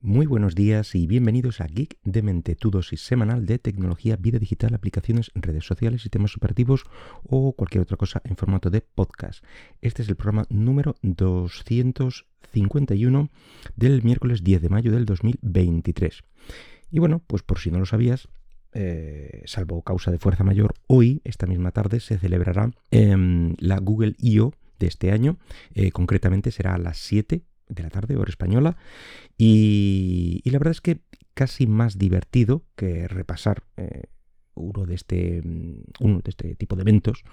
Muy buenos días y bienvenidos a Geek de Mente, tu dosis semanal de tecnología, vida digital, aplicaciones, redes sociales, sistemas operativos o cualquier otra cosa en formato de podcast. Este es el programa número 251 del miércoles 10 de mayo del 2023. Y bueno, pues por si no lo sabías, eh, salvo causa de fuerza mayor, hoy, esta misma tarde, se celebrará em, la Google I.O. de este año. Eh, concretamente será a las 7 de la tarde, hora española. Y, la verdad es que casi más divertido que repasar eh, uno, de este, mm, uno de este tipo de eventos,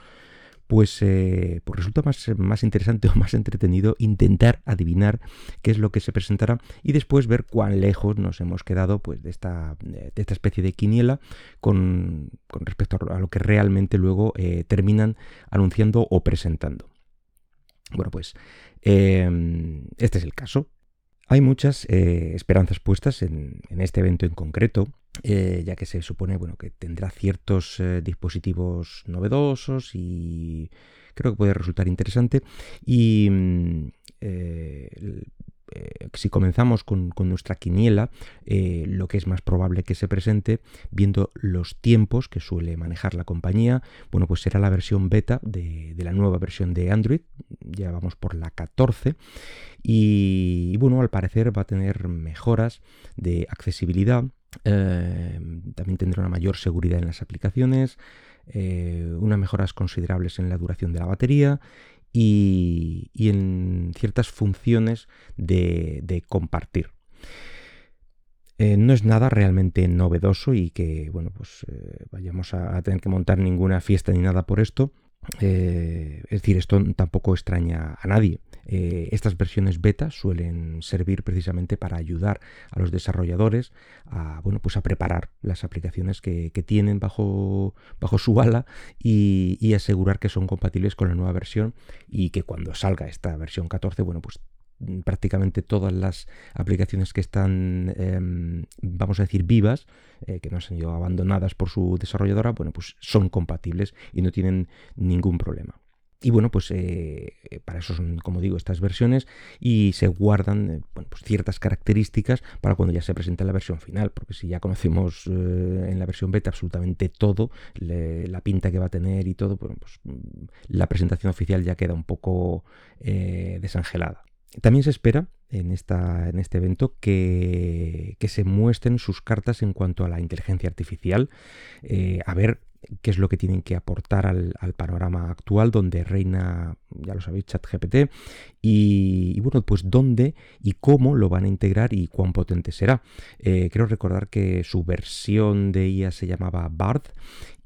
pues, eh, pues resulta más, más, interesante o más entretenido intentar adivinar qué es lo que se presentará y después ver cuán lejos nos hemos quedado pues, de, esta, de esta especie de quiniela con, con respecto a lo que realmente luego eh, terminan anunciando o presentando. Bueno, pues em, este es el caso. Hay muchas eh, esperanzas puestas en, este evento en concreto, eh, ya que se supone bueno, que tendrá ciertos eh, dispositivos novedosos y creo que puede resultar interesante. Y mm, si comenzamos con, nuestra quiniela, eh, lo que es más probable que se presente, viendo los tiempos que suele manejar la compañía, bueno, pues será la versión beta de, la nueva versión de Android, ya vamos por la 14, y, bueno, al parecer va a tener mejoras de accesibilidad, eh, también tendrá una mayor seguridad en las aplicaciones, unas mejoras considerables en la duración de la batería y, en ciertas funciones de, compartir. Eh, no es nada realmente novedoso y que bueno pues eh, vayamos a, tener que montar ninguna fiesta ni nada por esto. Eh, es decir, esto tampoco extraña a nadie. Eh, estas versiones beta suelen servir precisamente para ayudar a los desarrolladores a, bueno, pues a preparar las aplicaciones que, tienen bajo, bajo su ala y, asegurar que son compatibles con la nueva versión y que cuando salga esta versión 14, bueno, pues prácticamente todas las aplicaciones que están, em, vamos a decir, vivas, eh, que no han sido abandonadas por su desarrolladora, bueno, pues son compatibles y no tienen ningún problema. Y bueno, pues eh, para eso son, como digo, estas versiones y se guardan eh, pues ciertas características para cuando ya se presente la versión final, porque si ya conocemos eh, en la versión beta absolutamente todo, la pinta que va a tener y todo, pues mm, la presentación oficial ya queda un poco desangelada. También se espera en, esta, en este evento que, que, se muestren sus cartas en cuanto a la inteligencia artificial, a ver qué es lo que tienen que aportar al, panorama actual donde reina, ya lo sabéis, ChatGPT y, bueno, pues dónde y cómo lo van a integrar y cuán potente será. Eh, creo recordar que su versión de IA se llamaba Bard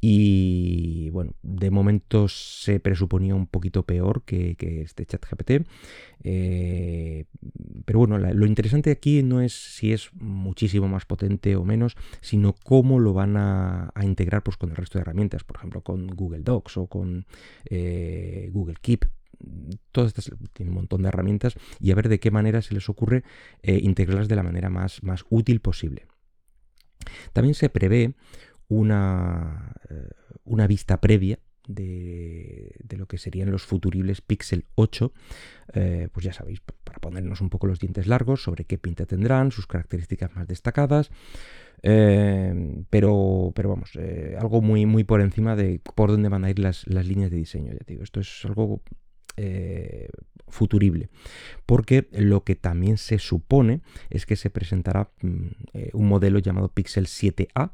y bueno, de momento se presuponía un poquito peor que, este chat GPT. Eh, pero bueno, lo interesante aquí no es si es muchísimo más potente o menos, sino cómo lo van a, integrar pues, con el resto de herramientas, por ejemplo, con Google Docs o con eh, Google Keep. Todas estas tienen un montón de herramientas y a ver de qué manera se les ocurre eh, integrarlas de la manera más, más útil posible. También se prevé una, una vista previa de, lo que serían los futuribles Pixel 8, eh, pues ya sabéis, para ponernos un poco los dientes largos sobre qué pinta tendrán, sus características más destacadas, eh, pero, pero vamos, algo muy, muy por encima de por dónde van a ir las, líneas de diseño, ya digo, esto es algo futurible. Porque lo que también se supone es que se presentará mm, un modelo llamado Pixel 7A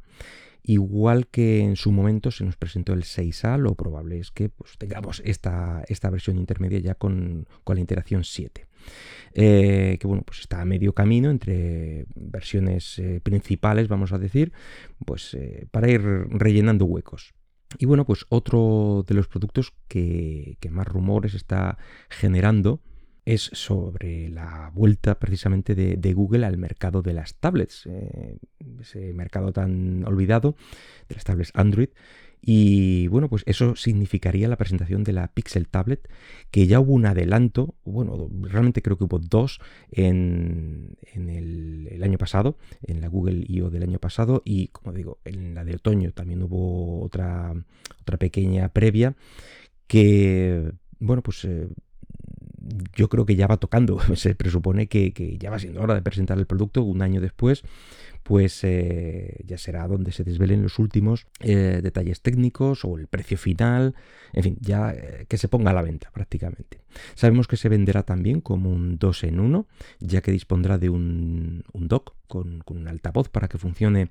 Igual que en su momento se nos presentó el 6A, lo probable es que pues, tengamos esta, versión intermedia ya con, la interacción 7. Eh, que bueno, pues está a medio camino entre versiones eh, principales, vamos a decir, pues eh, para ir rellenando huecos. Y bueno, pues otro de los productos que, más rumores está generando es sobre la vuelta precisamente de, Google al mercado de las tablets, ese mercado tan olvidado de las tablets Android. Y bueno, pues eso significaría la presentación de la Pixel Tablet, que ya hubo un adelanto, bueno, realmente creo que hubo dos en, el, año pasado, en la Google I.O. del año pasado, y como digo, en la de otoño también hubo otra, otra pequeña previa que, bueno, pues eh, yo creo que ya va tocando, se presupone que, ya va siendo hora de presentar el producto un año después, pues eh, ya será donde se desvelen los últimos eh, detalles técnicos o el precio final, en fin, ya eh, que se ponga a la venta prácticamente. Sabemos que se venderá también como un 2 en 1, ya que dispondrá de un, dock con, un altavoz para que funcione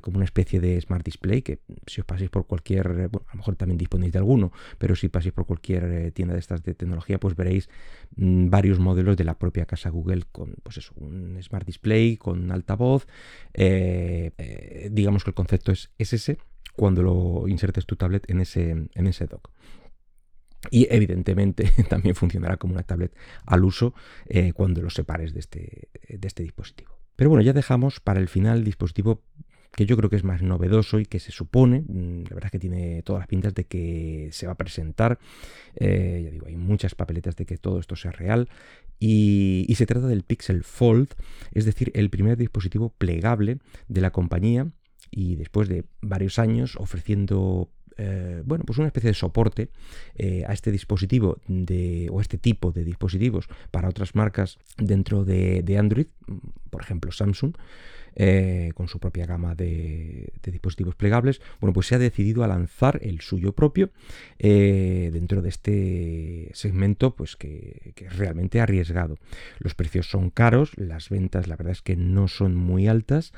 como una especie de smart display, que si os paséis por cualquier, bueno, a lo mejor también disponéis de alguno, pero si paséis por cualquier tienda de estas de tecnología, pues veréis mm, varios modelos de la propia casa Google con, pues eso, un smart display, con altavoz, eh, eh, digamos que el concepto es, ese cuando lo insertes tu tablet en ese, en ese dock. Y evidentemente también funcionará como una tablet al uso eh, cuando lo separes de este, de este dispositivo. Pero bueno, ya dejamos para el final el dispositivo que yo creo que es más novedoso y que se supone, mm, la verdad es que tiene todas las pintas de que se va a presentar, ya digo, hay muchas papeletas de que todo esto sea real. Y, se trata del Pixel Fold, es decir, el primer dispositivo plegable de la compañía y después de varios años ofreciendo eh, bueno, pues una especie de soporte eh, a este dispositivo de, o a este tipo de dispositivos para otras marcas dentro de, Android, por ejemplo Samsung, eh, con su propia gama de, dispositivos plegables, bueno, pues se ha decidido a lanzar el suyo propio dentro de este segmento, pues que, que, es realmente arriesgado. Los precios son caros, las ventas la verdad es que no son muy altas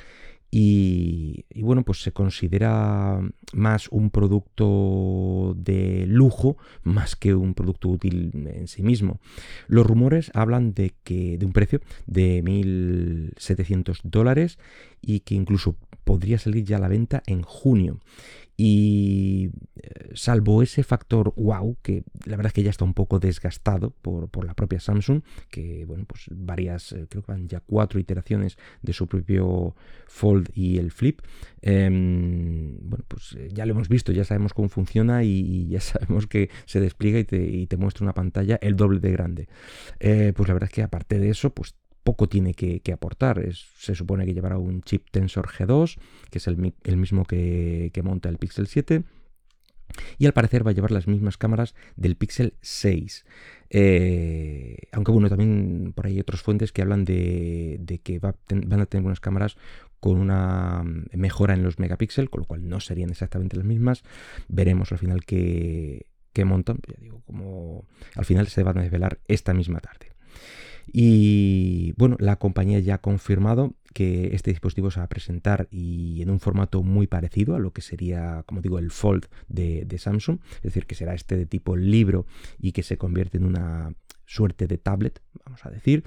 y, bueno, pues se considera más un producto de lujo más que un producto útil en sí mismo. Los rumores hablan de que de un precio de 1.700 dólares y que incluso podría salir ya a la venta en junio. Y salvo ese factor wow, que la verdad es que ya está un poco desgastado por, la propia Samsung, que bueno, pues varias, eh, creo que van ya cuatro iteraciones de su propio Fold y el Flip. Em, bueno, pues eh, ya lo hemos visto, ya sabemos cómo funciona y, ya sabemos que se despliega y te, y te, muestra una pantalla el doble de grande. pues la verdad es que aparte de eso, pues poco tiene que, aportar. se supone que llevará un chip Tensor G2, que es el, mismo que, monta el Pixel 7. Y al parecer va a llevar las mismas cámaras del Pixel 6. Eh, aunque bueno, también por ahí hay otras fuentes que hablan de, que van a tener unas cámaras con una mejora en los megapíxeles, con lo cual no serían exactamente las mismas. Veremos al final qué, qué montan. Ya digo, como al final se van a desvelar esta misma tarde. Y bueno, la compañía ya ha confirmado que este dispositivo se va a presentar y en un formato muy parecido a lo que sería, como digo, el Fold de, Samsung, es decir, que será este de tipo libro y que se convierte en una suerte de tablet, vamos a decir.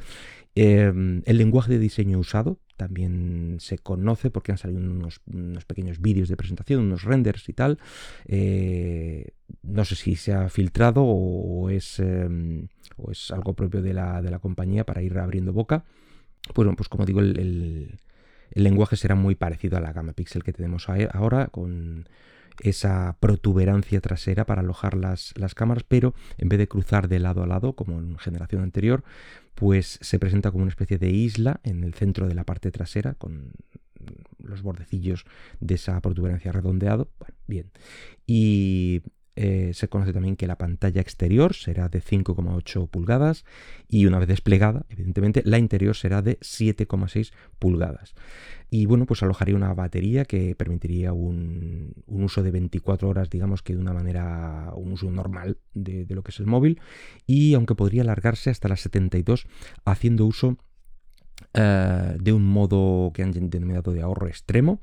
Em, el lenguaje de diseño usado también se conoce porque han salido unos, pequeños vídeos de presentación, unos renders y tal. Eh, no sé si se ha filtrado o es, em, o es algo propio de la, de la, compañía para ir abriendo boca. Pues, pues como digo, el, lenguaje será muy parecido a la gama Pixel que tenemos ahora, con esa protuberancia trasera para alojar las, las, cámaras, pero en vez de cruzar de lado a lado, como en generación anterior, pues se presenta como una especie de isla en el centro de la parte trasera, con los bordecillos de esa protuberancia redondeado. Bueno, bien. Y eh, se conoce también que la pantalla exterior será de 5,8 pulgadas y una vez desplegada, evidentemente, la interior será de 7,6 pulgadas. Y bueno, pues alojaría una batería que permitiría un, uso de 24 horas, digamos que de una manera, un uso normal de, lo que es el móvil. Y aunque podría alargarse hasta las 72 haciendo uso eh, de un modo que han denominado de ahorro extremo.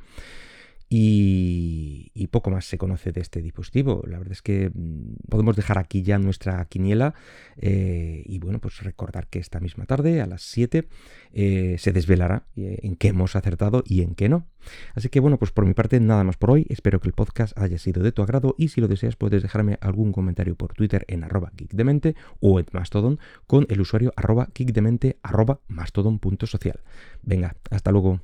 Y, poco más se conoce de este dispositivo. La verdad es que mm, podemos dejar aquí ya nuestra quiniela eh, y bueno, pues recordar que esta misma tarde a las 7 eh, se desvelará eh, en qué hemos acertado y en qué no. Así que bueno, pues por mi parte nada más por hoy. Espero que el podcast haya sido de tu agrado y si lo deseas puedes dejarme algún comentario por Twitter en arroba geekdemente o en Mastodon con el usuario arroba geekdemente arroba mastodon.social. Venga, hasta luego.